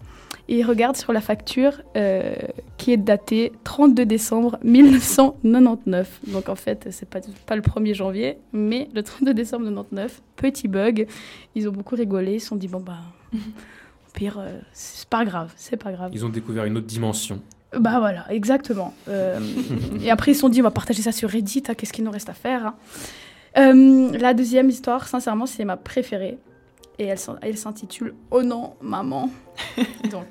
Et ils regardent sur la facture euh, qui est datée 32 décembre 1999. Donc en fait, c'est pas, pas le 1er janvier, mais le 32 décembre 99. Petit bug. Ils ont beaucoup rigolé. Ils se sont dit, bon bah, pire, euh, c'est pas grave, c'est pas grave. Ils ont découvert une autre dimension. Bah voilà, exactement. Euh, et après, ils se sont dit, on va partager ça sur Reddit, hein, qu'est-ce qu'il nous reste à faire hein. Euh, La deuxième histoire, sincèrement, c'est ma préférée. Et elle, s'intitule Oh non, maman. Donc,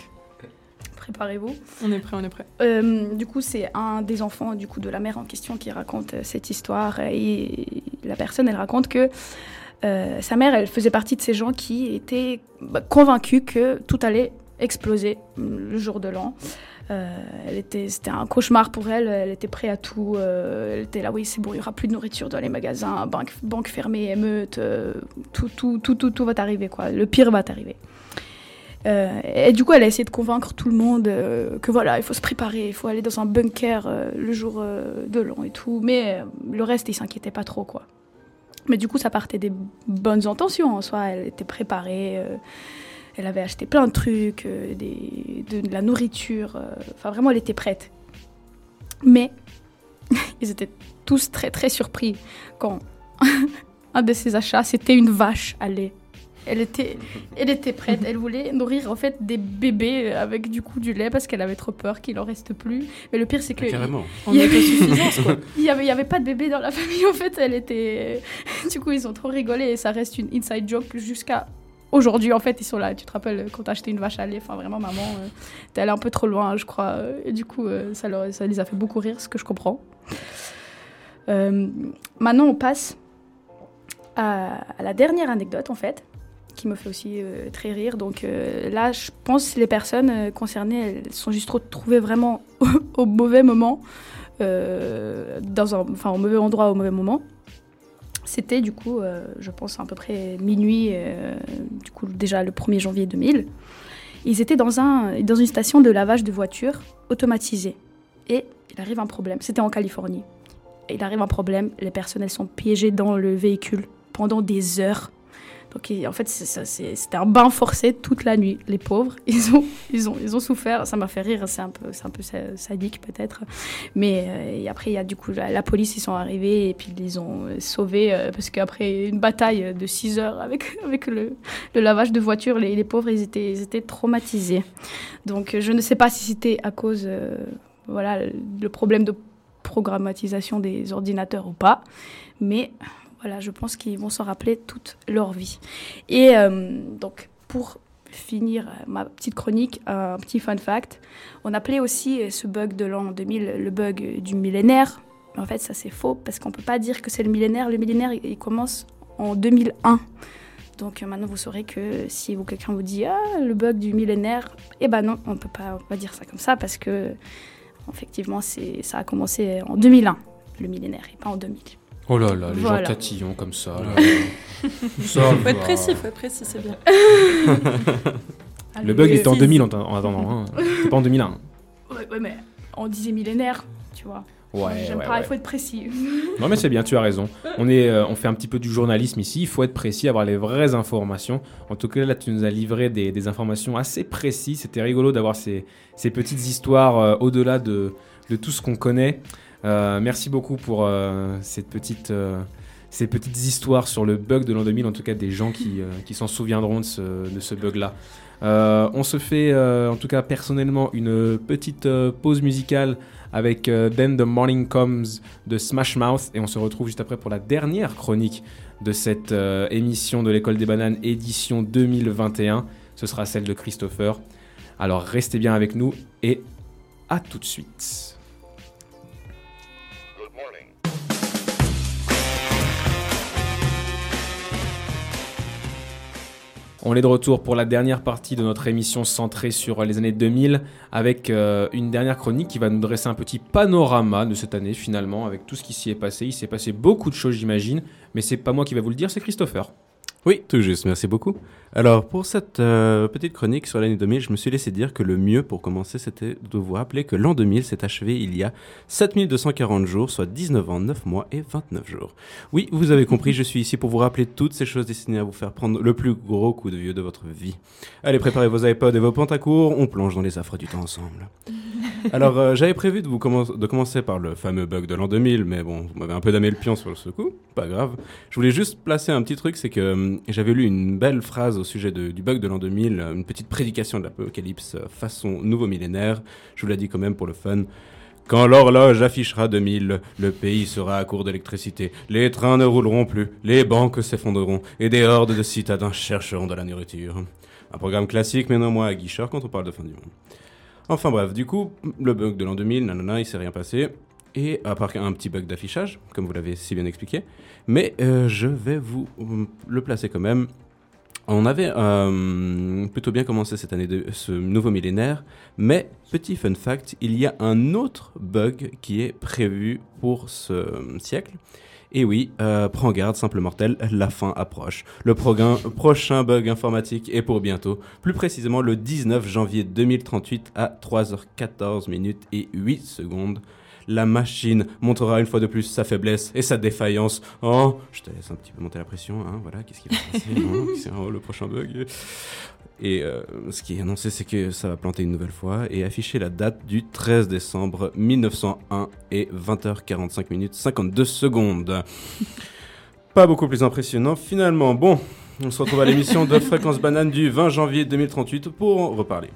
préparez-vous. On est prêt, on est prêt. Euh, du coup, c'est un des enfants du coup de la mère en question qui raconte euh, cette histoire. Et la personne, elle raconte que euh, sa mère, elle faisait partie de ces gens qui étaient bah, convaincus que tout allait exploser hum, le jour de l'an. Euh, c'était un cauchemar pour elle. Elle était prête à tout. euh, elle était là, oui, c'est bon, il y aura plus de nourriture dans les magasins, banque, banque fermée, émeute, tout, tout, tout, tout, tout va t'arriver quoi. Le pire va t'arriver. Et du coup, elle a essayé de convaincre tout le monde que voilà, il faut se préparer, il faut aller dans un bunker le jour de l'an et tout. Mais le reste, ils s'inquiétaient pas trop, quoi. Mais du coup, ça partait des bonnes intentions en soi. Elle était préparée, euh, elle avait acheté plein de trucs, euh, de, la nourriture. euh, Enfin, vraiment, elle était prête. Mais ils étaient tous très très surpris quand un de ses achats, c'était une vache lait. Elle était, elle était prête, elle voulait nourrir en fait des bébés avec du coup du lait parce qu'elle avait trop peur qu'il en reste plus. Mais le pire c'est que Carrément. En Il y avait- autosuffisance, quoi. il y avait, il y avait pas de bébé dans la famille en fait. Elle était, du coup ils ont trop rigolé et ça reste une inside joke jusqu'à aujourd'hui en fait ils sont là. Tu te rappelles quand t'as acheté une vache à lait, enfin vraiment maman, euh, t'es allée un peu trop loin je crois. Et du coup euh, ça, leur- ça les a fait beaucoup rire, ce que je comprends. Euh, maintenant on passe à, à la dernière anecdote en fait qui me fait aussi euh, très rire. Donc euh, là, je pense que les personnes euh, concernées, elles sont juste trouvées vraiment au mauvais moment, dans un, enfin au mauvais endroit au mauvais moment. C'était du coup, je pense à peu près minuit, du coup déjà le 1er janvier 2000. Ils étaient dans, un, dans une station de lavage de voitures automatisée. Et il arrive un problème. C'était en Californie. Il arrive un problème. Les personnes, elles sont piégées dans le véhicule pendant des heures. Donc en fait, c'était un bain forcé toute la nuit. Les pauvres, ils ont, ils ont, ils ont souffert. Ça m'a fait rire. C'est un peu, un peu sa- sadique peut-être. Mais euh, après, il y a du coup la, police, ils sont arrivés et puis ils les ont euh, sauvés euh, parce qu'après une bataille de 6 heures avec, avec le, lavage de voiture, les, pauvres, ils étaient, ils étaient traumatisés. Donc je ne sais pas si c'était à cause, euh, voilà, le problème de programmatisation des ordinateurs ou pas, mais voilà, je pense qu'ils vont s'en rappeler toute leur vie. Et euh, donc, pour finir euh, ma petite chronique, un petit fun fact, on appelait aussi euh, ce bug de l'an 2000 le bug du millénaire. Mais en fait, ça c'est faux parce qu'on peut pas dire que c'est le millénaire. Le millénaire, il, commence en 2001. Donc maintenant, vous saurez que si vous, quelqu'un vous dit ah, le bug du millénaire, eh ben non, on on peut pas dire ça comme ça parce que effectivement, c'est, ça a commencé en 2001, le millénaire, et pas en 2000. Oh là là, les Voilà. gens tatillons comme ça. là. Ça Faut être précis, faut être précis, c'est bien. Le bug était en Précise. 2000 en, en attendant, hein. c'est pas en 2001. Ouais, ouais, mais on disait millénaire, tu vois. Ouais, J'aime ouais, pas, il ouais. faut être précis. Non mais c'est bien, tu as raison. On, est, euh, on fait un petit peu du journalisme ici, il faut être précis, avoir les vraies informations. En tout cas là tu nous as livré des, des informations assez précises, c'était rigolo d'avoir ces, ces petites histoires euh, au-delà de, de tout ce qu'on connaît. Euh, merci beaucoup pour euh, cette petite, euh, ces petites histoires sur le bug de l'an 2000, en tout cas des gens qui, qui s'en souviendront de ce, de ce bug-là. On se fait en tout cas personnellement une petite pause musicale avec Then the Morning Comes de Smash Mouth et on se retrouve juste après pour la dernière chronique de cette émission de l'école des bananes édition 2021. Ce sera celle de Christopher. Alors restez bien avec nous et à tout de suite. On est de retour pour la dernière partie de notre émission centrée sur les années 2000 avec euh, une dernière chronique qui va nous dresser un petit panorama de cette année finalement avec tout ce qui s'y est passé. Il s'est passé beaucoup de choses j'imagine, mais c'est pas moi qui va vous le dire, c'est Christopher. Oui, tout juste, merci beaucoup. Alors, pour cette euh, petite chronique sur l'année 2000, je me suis laissé dire que le mieux pour commencer, c'était de vous rappeler que l'an 2000 s'est achevé il y a 7240 jours, soit 19 ans, 9 mois et 29 jours. Oui, vous avez compris, je suis ici pour vous rappeler toutes ces choses destinées à vous faire prendre le plus gros coup de vieux de votre vie. Allez, préparez vos iPods et vos pantacours, on plonge dans les affres du temps ensemble. Alors, euh, j'avais prévu de, vous commencer par le fameux bug de l'an 2000, mais bon, vous m'avez un peu damé le pion sur ce coup, pas grave. Je voulais juste placer un petit truc, c'est que euh, j'avais lu une belle phrase au sujet de- du bug de l'an 2000, euh, une petite prédication de l'apocalypse euh, façon nouveau millénaire. Je vous l'ai dit quand même pour le fun. Quand l'horloge affichera 2000, le pays sera à court d'électricité, les trains ne rouleront plus, les banques s'effondreront et des hordes de citadins chercheront de la nourriture. Un programme classique mais non moins aguicheur quand on parle de fin du monde. Enfin bref, du coup, le bug de l'an 2000, nanana, il s'est rien passé. Et à part un petit bug d'affichage, comme vous l'avez si bien expliqué. Mais euh, je vais vous euh, le placer quand même. On avait euh, plutôt bien commencé cette année de ce nouveau millénaire, mais petit fun fact, il y a un autre bug qui est prévu pour ce siècle. Et oui, euh, prends garde, simple mortel, la fin approche. Le prochain bug informatique est pour bientôt, plus précisément le 19 janvier 2038 à 3h14 minutes et 8 secondes. La machine montrera une fois de plus sa faiblesse et sa défaillance. Oh, je te laisse un petit peu monter la pression, hein, voilà, qu'est-ce qui va se passer hein, oh, le prochain bug. Et euh, ce qui est annoncé, c'est que ça va planter une nouvelle fois et afficher la date du 13 décembre 1901 et 20h45 minutes 52 secondes. Pas beaucoup plus impressionnant finalement. Bon, on se retrouve à l'émission de Fréquence Banane du 20 janvier 2038 pour en reparler.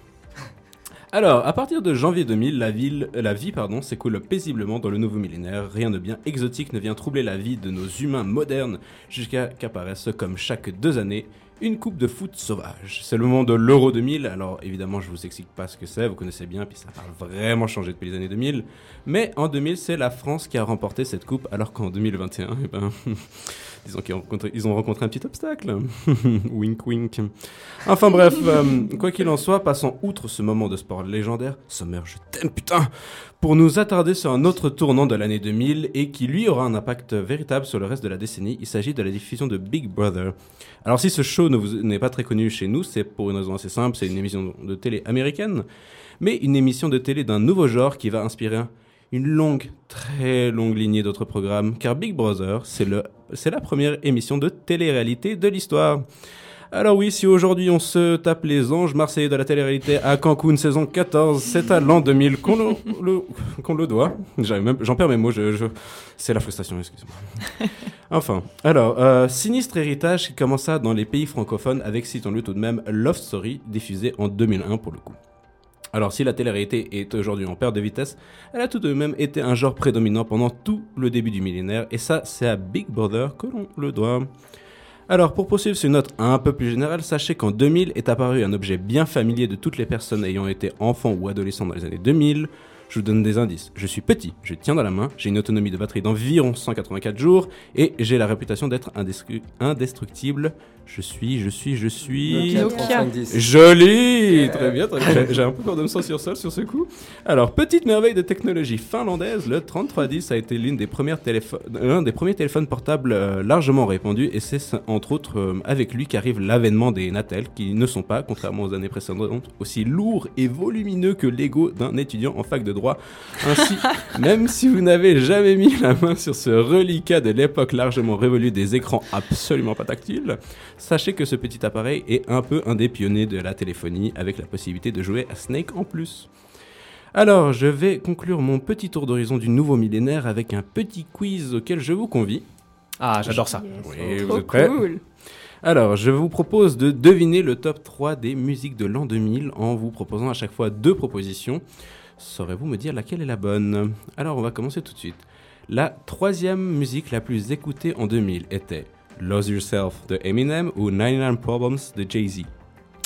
Alors, à partir de janvier 2000, la, ville, la vie pardon, s'écoule paisiblement dans le nouveau millénaire. Rien de bien exotique ne vient troubler la vie de nos humains modernes jusqu'à qu'apparaisse, comme chaque deux années, une coupe de foot sauvage. C'est le moment de l'Euro 2000. Alors, évidemment, je vous explique pas ce que c'est, vous connaissez bien, puis ça a vraiment changé depuis les années 2000. Mais en 2000, c'est la France qui a remporté cette coupe, alors qu'en 2021, eh ben, disons qu'ils ont ils ont rencontré un petit obstacle. wink wink. Enfin bref, euh, quoi qu'il en soit, passons outre ce moment de sport légendaire. Sommer, je t'aime putain Pour nous attarder sur un autre tournant de l'année 2000 et qui lui aura un impact véritable sur le reste de la décennie, il s'agit de la diffusion de Big Brother. Alors si ce show n'est pas très connu chez nous, c'est pour une raison assez simple, c'est une émission de télé américaine, mais une émission de télé d'un nouveau genre qui va inspirer une longue, très longue lignée d'autres programmes, car Big Brother, c'est la première émission de télé-réalité de l'histoire. Alors oui, si aujourd'hui on se tape les anges marseillais de la télé-réalité à Cancun saison 14, c'est à l'an 2000 qu'on le, le- qu'on le doit. J'en perds mes mots, je, je- c'est la frustration, excusez-moi. Enfin, alors, euh, sinistre héritage qui commença dans les pays francophones avec, citons-le tout de même, Love Story, diffusé en 2001 pour le coup. Alors, si la télé-réalité est aujourd'hui en perte de vitesse, elle a tout de même été un genre prédominant pendant tout le début du millénaire, et ça, c'est à Big Brother que l'on le doit. Alors, pour poursuivre sur une note un peu plus générale, sachez qu'en 2000 est apparu un objet bien familier de toutes les personnes ayant été enfants ou adolescents dans les années 2000. Je vous donne des indices. Je suis petit, je tiens dans la main, j'ai une autonomie de batterie d'environ 184 jours et j'ai la réputation d'être indestru- indestructible. Je suis, je suis, je suis. Nokia Nokia. 3510. Joli Très bien, très bien. J'ai- un peu peur de me sentir seul sur ce coup. Alors, petite merveille de technologie finlandaise, le 3310 a été l'une des premières téléphones, l'un des premiers téléphones portables euh, largement répandus et c'est entre autres euh, avec lui qu'arrive l'avènement des Natel qui ne sont pas, contrairement aux années précédentes, aussi lourds et volumineux que l'ego d'un étudiant en fac de droit. Ainsi, même si vous n'avez jamais mis la main sur ce reliquat de l'époque largement révolue des écrans absolument pas tactiles, Sachez que ce petit appareil est un peu un des pionniers de la téléphonie avec la possibilité de jouer à Snake en plus. Alors, je vais conclure mon petit tour d'horizon du nouveau millénaire avec un petit quiz auquel je vous convie. Ah, j'adore ça. Yes. Oui, vous Trop êtes prêts cool. Alors, je vous propose de deviner le top 3 des musiques de l'an 2000 en vous proposant à chaque fois deux propositions. Saurez-vous me dire laquelle est la bonne? Alors, on va commencer tout de suite. La troisième musique la plus écoutée en 2000 était Lose Yourself de Eminem ou 99 Problems de Jay-Z?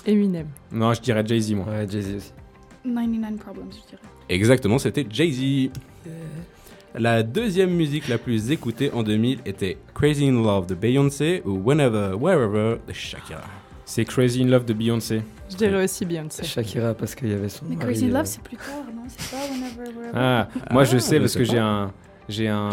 Eminem. Non, je dirais Jay-Z, moi. Ouais, Jay-Z aussi. 99 Problems, je dirais. Exactement, c'était Jay-Z. La deuxième musique la plus écoutée en 2000 était Crazy in Love de Beyoncé ou Whenever, Wherever de Shakira. C'est Crazy in Love de Beyoncé. Je dirais aussi Beyoncé. Shakira parce qu'il y avait son. Mais mari, Crazy in euh, Love, c'est plus tard, non? C'est pas Whenever, Wherever. Ah, moi je Ah, sais je parce que j'ai un. J'ai un,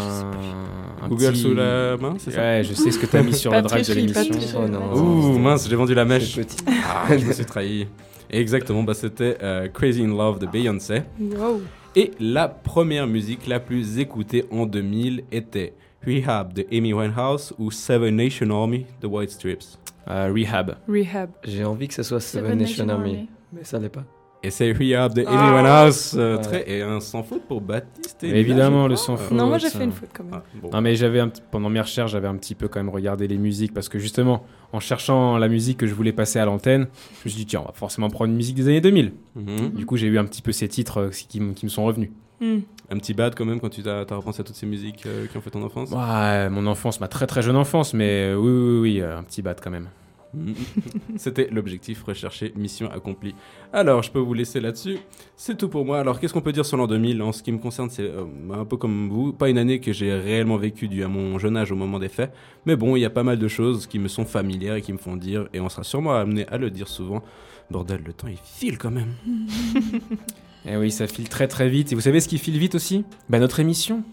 un Google petit- sous la main, c'est ça? Ouais, je sais ce que t'as mis sur le Pas drive de l'émission. Oh non. Ouh, mince, j'ai vendu la mèche. Ah, je me suis trahi. Exactement, bah, c'était euh, Crazy in Love de Beyoncé. Wow. Et la première musique la plus écoutée en 2000 était Rehab de Amy Winehouse ou Seven Nation Army de White Stripes. Euh, Rehab. Rehab. J'ai envie que ce soit Seven, Seven Nation Nation Army. Army. Mais ça l'est pas. Et c'est We Are the Anyone Else. euh, Ouais. très, et un sans faute pour Baptiste. et évidemment, le sans faute. Non, moi j'ai fait une faute quand même. Ah, bon. Non mais j'avais pendant mes recherches j'avais un petit peu quand même regardé les musiques parce que justement en cherchant la musique que je voulais passer à l'antenne je me suis dit tiens on va forcément prendre une musique des années 2000 Mhm. du coup j'ai eu un petit peu ces titres euh, qui me sont revenus Hmm. Un petit bad quand même quand tu as repensé à toutes ces musiques euh, qui ont fait ton enfance? ouais, mon enfance ma très très jeune enfance mais euh, oui oui oui euh, un petit bat quand même Mhm. C'était l'objectif recherché, mission accomplie. Alors, je peux vous laisser là-dessus. C'est tout pour moi. Alors, qu'est-ce qu'on peut dire sur l'an 2000 En ce qui me concerne, c'est euh, un peu comme vous. Pas une année que j'ai réellement vécue dû à mon jeune âge au moment des faits. Mais bon, il y a pas mal de choses qui me sont familières et qui me font dire, et on sera sûrement amené à le dire souvent. Bordel, le temps il file quand même. et Eh oui ça file très très vite et vous savez ce qui file vite aussi? Bah notre émission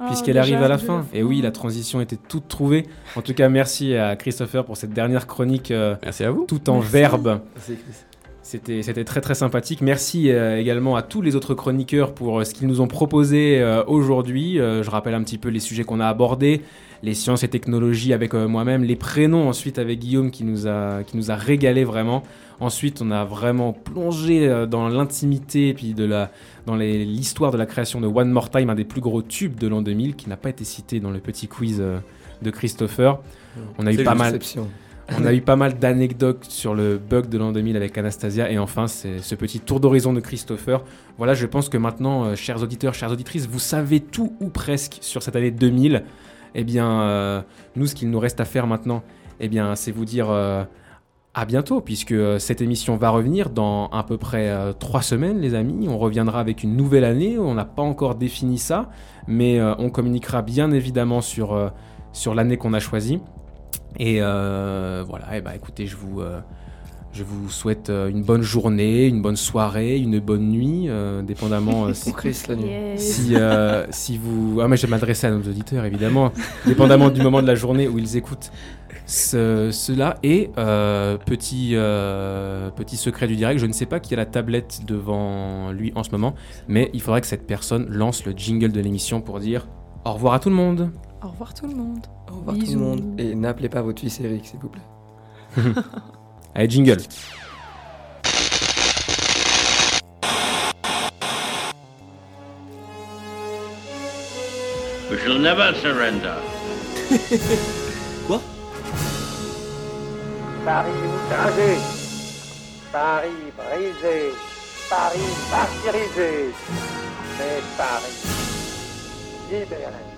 Ah, puisqu'elle arrive à la fin. Et oui, la transition était toute trouvée. En tout cas, merci à Christopher pour cette dernière chronique euh, Merci à vous. tout en Merci. verbe. Chris. C'était, c'était très très sympathique. Merci euh, également à tous les autres chroniqueurs pour euh, ce qu'ils nous ont proposé euh, aujourd'hui. Je rappelle un petit peu les sujets qu'on a abordés, les sciences et technologies avec moi-même, les prénoms ensuite avec Guillaume qui nous a, qui nous a régalé vraiment. Ensuite, on a vraiment plongé dans l'intimité et puis de la, dans les- l'histoire de la création de One More Time, un des plus gros tubes de l'an 2000 qui n'a pas été cité dans le petit quiz de Christopher. On a eu pas mal. On a eu pas mal d'anecdotes sur le bug de l'an 2000 avec Anastasia et enfin c'est ce petit tour d'horizon de Christopher. Voilà, je pense que maintenant, euh, chers auditeurs, chères auditrices, vous savez tout ou presque sur cette année 2000. Eh bien, euh, nous, ce qu'il nous reste à faire maintenant, eh bien, c'est vous dire euh, à bientôt, puisque cette émission va revenir dans à peu près trois semaines, les amis. On reviendra avec une nouvelle année. On n'a pas encore défini ça, mais on communiquera bien évidemment sur, sur l'année qu'on a choisie. Et euh, voilà, et bah écoutez, je vous, euh, je vous souhaite euh, une bonne journée, une bonne soirée, une bonne nuit, euh, dépendamment euh, si, Pour Chris, la nuit. Yes. si, euh, si vous... Ah mais je vais m'adresser à nos auditeurs évidemment, dépendamment du moment de la journée où ils écoutent ce- cela. Et euh, petit, euh, petit secret du direct, je ne sais pas qui a la tablette devant lui en ce moment, mais il faudrait que cette personne lance le jingle de l'émission pour dire au revoir à tout le monde. Au revoir tout le monde. Au revoir tout le monde. Et n'appelez pas votre fils Eric, s'il vous plaît. Allez, jingle. We shall never surrender. Paris outragé, Paris brisé, Paris martyrisé, mais Paris libéré.